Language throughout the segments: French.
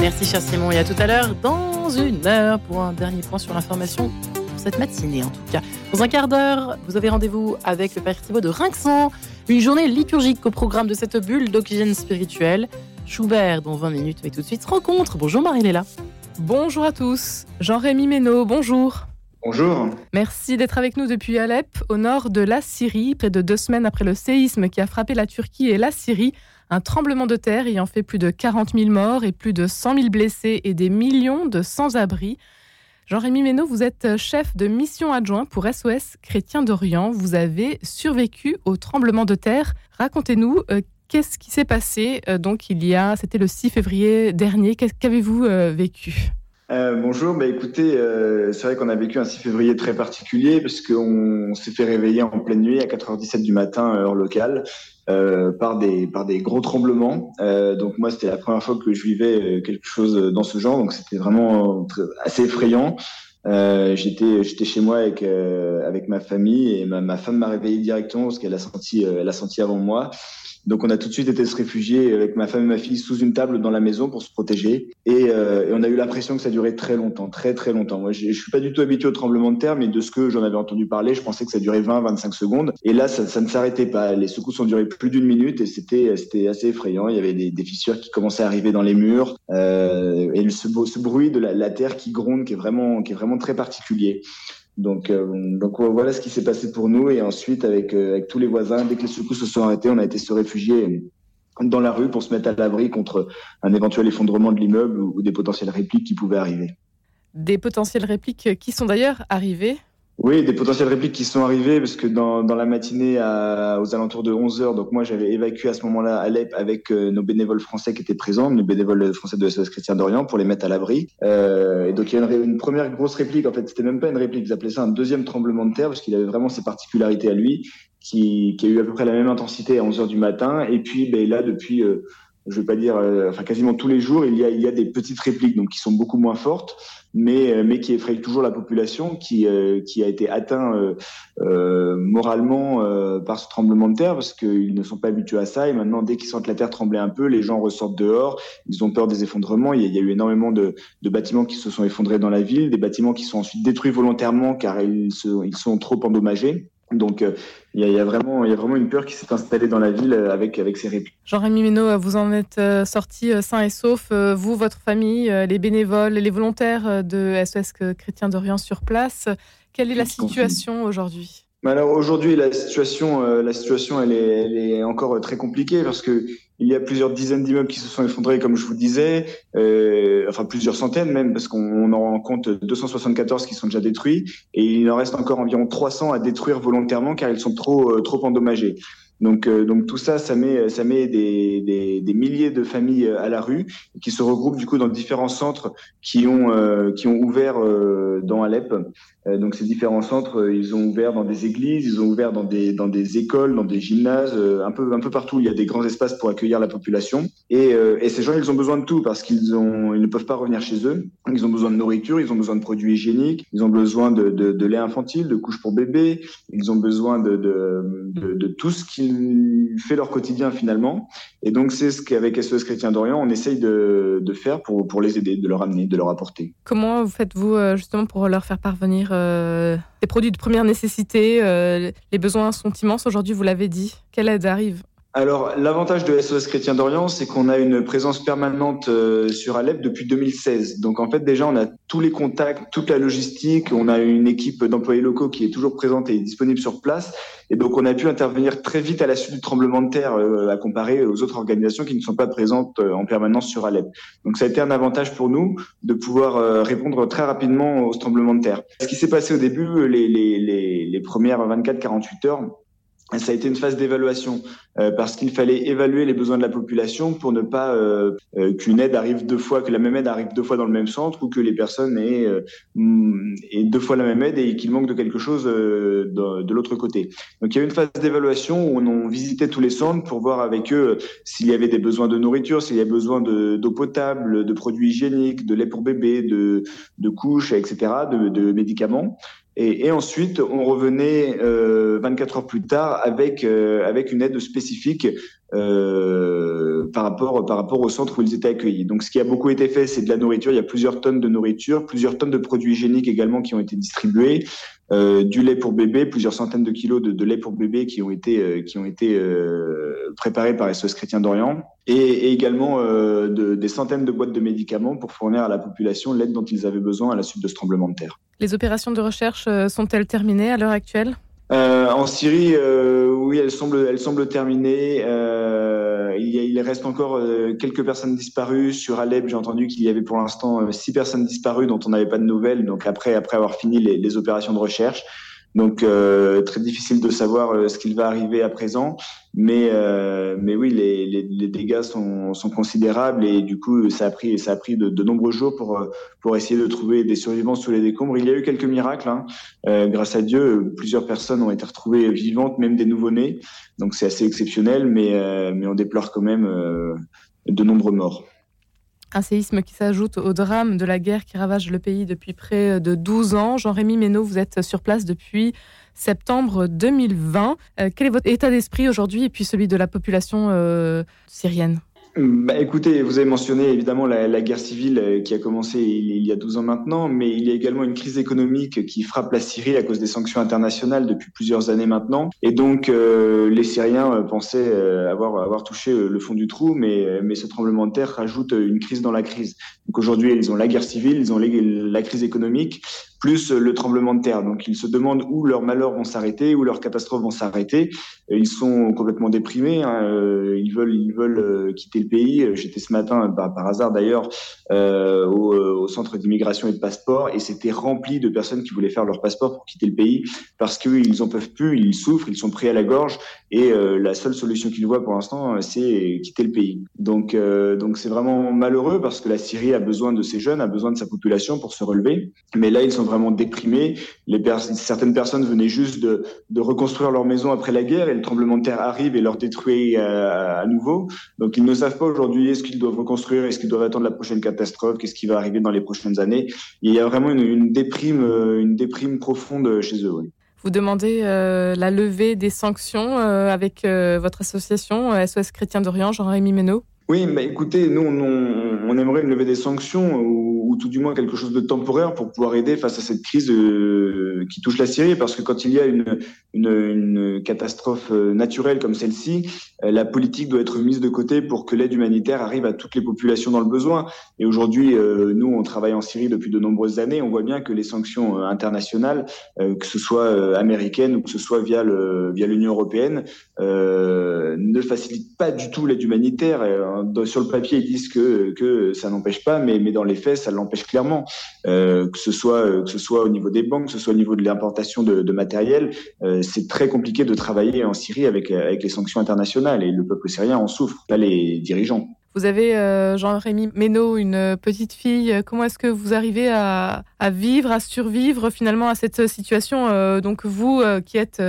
Merci cher Simon et à tout à l'heure dans une heure pour un dernier point sur l'information pour cette matinée en tout cas. Dans un quart d'heure, vous avez rendez-vous avec le Père Thibaut de Rinxan, une journée liturgique au programme de cette bulle d'oxygène spirituel. Schubert dans 20 minutes, mais tout de suite rencontre. Bonjour Marie-Léla. Bonjour à tous. Jean-Rémy Ménaud, bonjour. Bonjour. Merci d'être avec nous depuis Alep, au nord de la Syrie, près de deux semaines après le séisme qui a frappé la Turquie et la Syrie. Un tremblement de terre ayant fait plus de 40 000 morts et plus de 100 000 blessés et des millions de sans-abri. Jean-Rémy Ménaud, vous êtes chef de mission adjoint pour SOS Chrétien d'Orient. Vous avez survécu au tremblement de terre. Racontez-nous, euh, qu'est-ce qui s'est passé? Euh, Donc, il y a, c'était le 6 février dernier. Qu'avez-vous euh, vécu? Euh, bonjour, bah écoutez, euh, c'est vrai qu'on a vécu un 6 février très particulier parce qu'on s'est fait réveiller en pleine nuit à 4h17 du matin, heure locale, euh, par, des, par des gros tremblements. donc moi, c'était la première fois que je vivais quelque chose dans ce genre, donc c'était vraiment assez effrayant. j'étais j'étais chez moi avec avec ma famille et ma, ma femme m'a réveillé directement parce qu'elle a senti elle a senti avant moi donc on a tout de suite été se réfugier avec ma femme et ma fille sous une table dans la maison pour se protéger. Et, euh, on a eu l'impression que ça durait très longtemps, très très longtemps. Moi, je suis pas du tout habitué au tremblement de terre, mais de ce que j'en avais entendu parler, je pensais que ça durait 20-25 secondes. Et là, ça, ne s'arrêtait pas. Les secousses ont duré plus d'une minute et c'était c'était assez effrayant. Il y avait des, fissures qui commençaient à arriver dans les murs euh, et ce, ce bruit de la, la, terre qui gronde, qui est vraiment qui est vraiment très particulier. Donc, euh, donc voilà ce qui s'est passé pour nous. Et ensuite, avec, euh, avec tous les voisins, dès que les secousses se sont arrêtées, on a été se réfugier dans la rue pour se mettre à l'abri contre un éventuel effondrement de l'immeuble ou des potentielles répliques qui pouvaient arriver. Des potentielles répliques qui sont d'ailleurs arrivées oui, des potentielles répliques qui sont arrivées parce que dans, dans la matinée à, aux alentours de 11 heures, donc moi j'avais évacué à ce moment-là Alep avec euh, nos bénévoles français qui étaient présents, nos bénévoles français de SOS Chrétien d'Orient pour les mettre à l'abri. Euh, et donc il y a une, une, première grosse réplique, en fait c'était même pas une réplique, ils appelaient ça un deuxième tremblement de terre parce qu'il avait vraiment ses particularités à lui, qui, qui, a eu à peu près la même intensité à 11 heures du matin. Et puis ben, là depuis... Euh, je vais pas dire, euh, enfin quasiment tous les jours, il y a, il y a des petites répliques, donc qui sont beaucoup moins fortes, mais, euh, mais qui effrayent toujours la population, qui, euh, qui a été atteint euh moralement par ce tremblement de terre, parce qu'ils ne sont pas habitués à ça, et maintenant, dès qu'ils sentent la terre trembler un peu, les gens ressortent dehors, ils ont peur des effondrements, il y a, il y a eu énormément de, de, bâtiments qui se sont effondrés dans la ville, des bâtiments qui sont ensuite détruits volontairement car ils, se, ils sont trop endommagés. Donc, euh, il y, y, a vraiment, il y a vraiment une peur qui s'est installée dans la ville euh, avec, avec ces répliques. Jean-Rémy Ménaud, vous en êtes euh, sorti sain et sauf, vous, votre famille, les bénévoles, les volontaires de SOS Chrétien d'Orient sur place. Quelle est la situation aujourd'hui? Alors aujourd'hui, la situation, euh, la situation, elle est, encore très compliquée parce que il y a plusieurs dizaines d'immeubles qui se sont effondrés, comme je vous disais, euh, enfin plusieurs centaines même, parce qu'on en compte 274 qui sont déjà détruits, et il en reste encore environ 300 à détruire volontairement car ils sont trop euh, trop endommagés. Donc, euh, donc tout ça, ça met, des, milliers de familles à la rue qui se regroupent du coup dans différents centres qui ont, euh, ouvert euh, dans Alep. Euh, donc ces différents centres, euh, ils ont ouvert dans des églises, ils ont ouvert dans des, écoles, dans des gymnases, un peu, partout. Il y a des grands espaces pour accueillir la population. Et, ces gens, ils ont besoin de tout parce qu'ils ne peuvent pas revenir chez eux. Ils ont besoin de nourriture, ils ont besoin de produits hygiéniques, ils ont besoin de, lait infantile, de couches pour bébés, ils ont besoin de, tout ce fait leur quotidien finalement. Et donc c'est ce qu'avec SOS Chrétien d'Orient, on essaye de, faire pour, pour les aider, de leur amener, de leur apporter. Comment vous faites-vous euh, justement pour leur faire parvenir euh, des produits de première nécessité euh, Les besoins sont immenses aujourd'hui, vous l'avez dit. Quelle aide arrive alors, l'avantage de SOS Chrétien d'Orient, c'est qu'on a une présence permanente euh, sur Alep depuis 2016. Donc, en fait, déjà, on a tous les contacts, toute la logistique. On a une équipe d'employés locaux qui est toujours présente et disponible sur place. Et donc, on a pu intervenir très vite à la suite du tremblement de terre, euh, à comparer aux autres organisations qui ne sont pas présentes euh, en permanence sur Alep. Donc, ça a été un avantage pour nous de pouvoir répondre très rapidement au tremblement de terre. Ce qui s'est passé au début, les, les, les, les premières 24-48 heures, ça a été une phase d'évaluation euh, parce qu'il fallait évaluer les besoins de la population pour ne pas euh, euh, qu'une aide arrive deux fois, que la même aide arrive deux fois dans le même centre ou que les personnes aient, mm, aient deux fois la même aide et qu'il manque de quelque chose de, de l'autre côté. Donc il y a eu une phase d'évaluation où on visitait tous les centres pour voir avec eux s'il y avait des besoins de nourriture, s'il y a besoin d'eau potable, de produits hygiéniques, de lait pour bébé, de, de couches, etc., de, de médicaments. Et, ensuite, on revenait euh, 24 heures plus tard avec euh, avec une aide spécifique par rapport par rapport au centre où ils étaient accueillis. Donc, ce qui a beaucoup été fait, c'est de la nourriture. Il y a plusieurs tonnes de nourriture, plusieurs tonnes de produits hygiéniques également qui ont été distribués, du lait pour bébé, plusieurs centaines de kilos de, lait pour bébé qui ont été qui ont été préparés par SOS Chrétien d'Orient, et, également de, des centaines de boîtes de médicaments pour fournir à la population l'aide dont ils avaient besoin à la suite de ce tremblement de terre. Les opérations de recherche sont-elles terminées à l'heure actuelle? Euh, en Syrie, euh, oui, elle semble, elle. Euh, il, reste encore euh, quelques personnes disparues. Sur Alep, j'ai entendu qu'il y avait pour l'instant euh, six personnes disparues dont on n'avait pas de nouvelles. Donc après, avoir fini les opérations de recherche, donc euh, très difficile de savoir euh, ce qu'il va arriver à présent, mais euh, mais oui les, les, les, dégâts sont, sont considérables et du coup ça a pris ça a pris de, de, nombreux jours pour pour essayer de trouver des survivants sous les décombres. Il y a eu quelques miracles, hein. euh, grâce à Dieu, plusieurs personnes ont été retrouvées vivantes, même des nouveau-nés. Donc c'est assez exceptionnel, mais mais on déplore quand même de nombreux morts. Un séisme qui s'ajoute au drame de la guerre qui ravage le pays depuis près de 12 ans. Jean-Rémy Ménaud, vous êtes sur place depuis septembre 2020. Euh, quel est votre état d'esprit aujourd'hui et puis celui de la population euh, syrienne? Bah, écoutez, vous avez mentionné évidemment la, la, guerre civile euh, qui a commencé il, y a 12 ans maintenant, mais il y a également une crise économique qui frappe la Syrie à cause des sanctions internationales depuis plusieurs années maintenant. Et donc, euh, les Syriens euh, pensaient avoir, avoir touché le fond du trou, mais, mais ce tremblement de terre rajoute une crise dans la crise. Donc aujourd'hui, ils ont la guerre civile, ils ont la crise économique, plus le tremblement de terre. Donc ils se demandent où leurs malheurs vont s'arrêter, où leurs catastrophes vont s'arrêter. Ils sont complètement déprimés. Hein. Euh, ils veulent, ils veulent euh, quitter le pays. J'étais ce matin, par, par hasard d'ailleurs, euh, au, centre d'immigration et de passeport, et c'était rempli de personnes qui voulaient faire leur passeport pour quitter le pays parce qu'ils en peuvent plus, ils souffrent, ils sont pris à la gorge, et euh, la seule solution qu'ils voient pour l'instant, c'est quitter le pays. Donc, donc c'est vraiment malheureux parce que la Syrie a besoin de ses jeunes, a besoin de sa population pour se relever. Mais là, ils sont vraiment déprimés. Certaines personnes venaient juste de, reconstruire leur maison après la guerre et le tremblement de terre arrive et leur détruit euh, à nouveau. Donc ils ne savent pas aujourd'hui est-ce qu'ils doivent reconstruire, est-ce qu'ils doivent attendre la prochaine catastrophe, qu'est-ce qui va arriver dans les prochaines années. il y a vraiment une, déprime, euh, une déprime profonde chez eux. Vous demandez euh, la levée des sanctions avec votre association SOS Chrétien d'Orient, Jean-Rémy Ménaud oui, mais écoutez, nous, on, aimerait lever des sanctions ou, ou, tout du moins quelque chose de temporaire pour pouvoir aider face à cette crise euh, qui touche la Syrie. Parce que quand il y a une, une, une catastrophe euh, naturelle comme celle-ci, euh, la politique doit être mise de côté pour que l'aide humanitaire arrive à toutes les populations dans le besoin. Et aujourd'hui, nous, on travaille en Syrie depuis de nombreuses années. On voit bien que les sanctions internationales, que ce soit américaines ou que ce soit via l'Union européenne, ne facilitent pas du tout l'aide humanitaire sur le papier, ils disent que, ça n'empêche pas, mais, dans les faits, ça l'empêche clairement. Euh, que, ce soit, euh, que ce soit au niveau des banques, que ce soit au niveau de l'importation de, matériel, euh, c'est très compliqué de travailler en Syrie avec, les sanctions internationales et le peuple syrien en souffre, pas les dirigeants. Vous avez, Jean-Rémy Ménaud, une petite fille. Comment est-ce que vous arrivez à, vivre, à survivre finalement à cette situation Donc vous qui êtes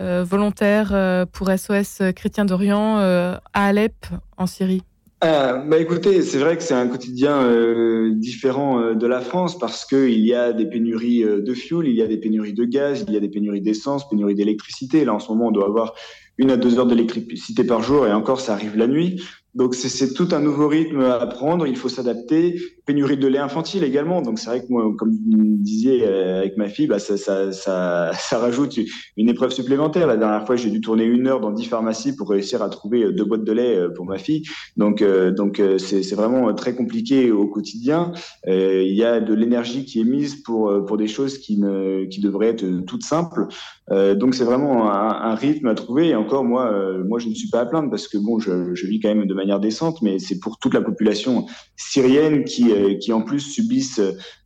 volontaire euh, pour SOS Chrétien d'Orient euh, à Alep, en Syrie euh, bah écoutez, c'est vrai que c'est un quotidien euh, différent de la France parce que il y a des pénuries de fuel, il y a des pénuries de gaz, il y a des pénuries d'essence, pénuries d'électricité. Là, en ce moment, on doit avoir une à deux heures d'électricité par jour et encore, ça arrive la nuit. Donc c'est tout un nouveau rythme à prendre, il faut s'adapter. Pénurie de lait infantile également, donc c'est vrai que moi, comme vous me disiez euh, avec ma fille, bah, ça, rajoute une épreuve supplémentaire. La dernière fois, j'ai dû tourner une heure dans dix pharmacies pour réussir à trouver euh, deux boîtes de lait euh, pour ma fille. Donc c'est vraiment très compliqué au quotidien. Il y a de l'énergie qui est mise pour des choses qui devraient être toutes simples. donc c'est vraiment un, rythme à trouver. Et encore moi, moi je ne suis pas à plaindre parce que bon, je vis quand même de décente, mais c'est pour toute la population syrienne qui, euh, qui en plus subissent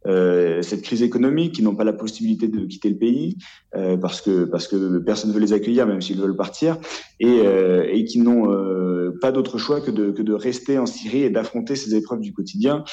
euh, cette crise économique, qui n'ont pas la possibilité de quitter le pays euh, parce que parce que personne ne veut les accueillir, même s'ils veulent partir, et, euh, qui n'ont pas d'autre choix que de, que de rester en Syrie et d'affronter ces épreuves du quotidien.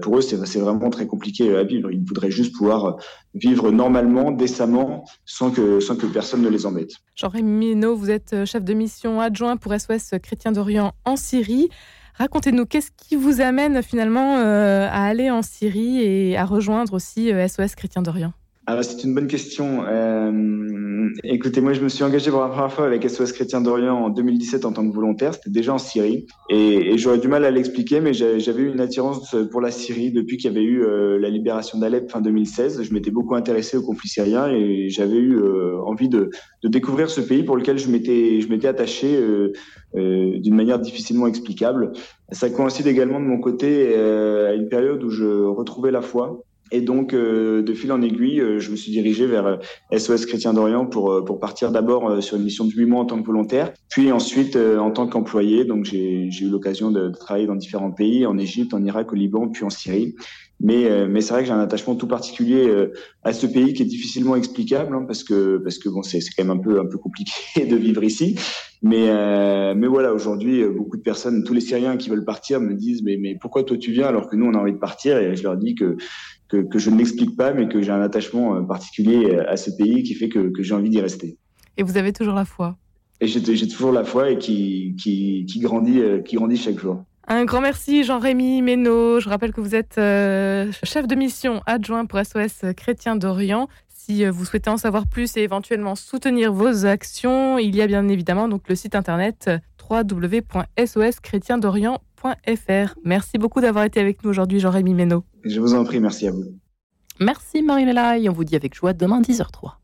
Pour eux, c'est vraiment très compliqué à vivre. Ils voudraient juste pouvoir vivre normalement, décemment, sans que sans que personne ne les embête. Jean-Rémy vous êtes chef de mission adjoint pour SOS Chrétien d'Orient en Syrie. Racontez-nous, qu'est-ce qui vous amène finalement euh, à aller en Syrie et à rejoindre aussi SOS euh, Chrétien d'Orient? Alors, c'est une bonne question. Euh, écoutez, moi, je me suis engagé pour la première fois avec SOS Chrétien d'Orient en 2017 en tant que volontaire. C'était déjà en Syrie. Et, et j'aurais du mal à l'expliquer, mais j'avais eu une attirance pour la Syrie depuis qu'il y avait eu euh, la libération d'Alep fin 2016. Je m'étais beaucoup intéressé au conflit syrien et j'avais eu euh, envie de, de, découvrir ce pays pour lequel je m'étais, je m'étais attaché euh, d'une manière difficilement explicable. Ça coïncide également de mon côté à une période où je retrouvais la foi. Et donc, euh, de fil en aiguille, euh, je me suis dirigé vers SOS euh, Chrétien d'Orient pour, pour partir d'abord sur une mission de 8 mois en tant que volontaire, puis ensuite en tant qu'employé. Donc, j'ai eu l'occasion de, de, travailler dans différents pays, en Égypte, en Irak, au Liban, puis en Syrie. Mais, mais c'est vrai que j'ai un attachement tout particulier à ce pays qui est difficilement explicable, hein, parce que parce que bon, c'est quand même un peu un peu compliqué de vivre ici. Mais mais voilà, aujourd'hui, beaucoup de personnes, tous les Syriens qui veulent partir, me disent mais mais pourquoi toi tu viens alors que nous on a envie de partir? Et je leur dis que que, que je ne m'explique pas, mais que j'ai un attachement euh, particulier euh, à ce pays qui fait que, que j'ai envie d'y rester. Et vous avez toujours la foi Et j'ai toujours la foi et qui, qui, qui, grandit, euh, qui grandit chaque jour. Un grand merci Jean-Rémy Ménaud. Je rappelle que vous êtes chef de mission adjoint pour SOS Chrétien d'Orient. Si vous souhaitez en savoir plus et éventuellement soutenir vos actions, il y a bien évidemment donc le site internet Merci beaucoup d'avoir été avec nous aujourd'hui Jean-Rémy Ménaud. Je vous en prie, merci à vous. Merci Marie-Léla et on vous dit avec joie demain 10h03.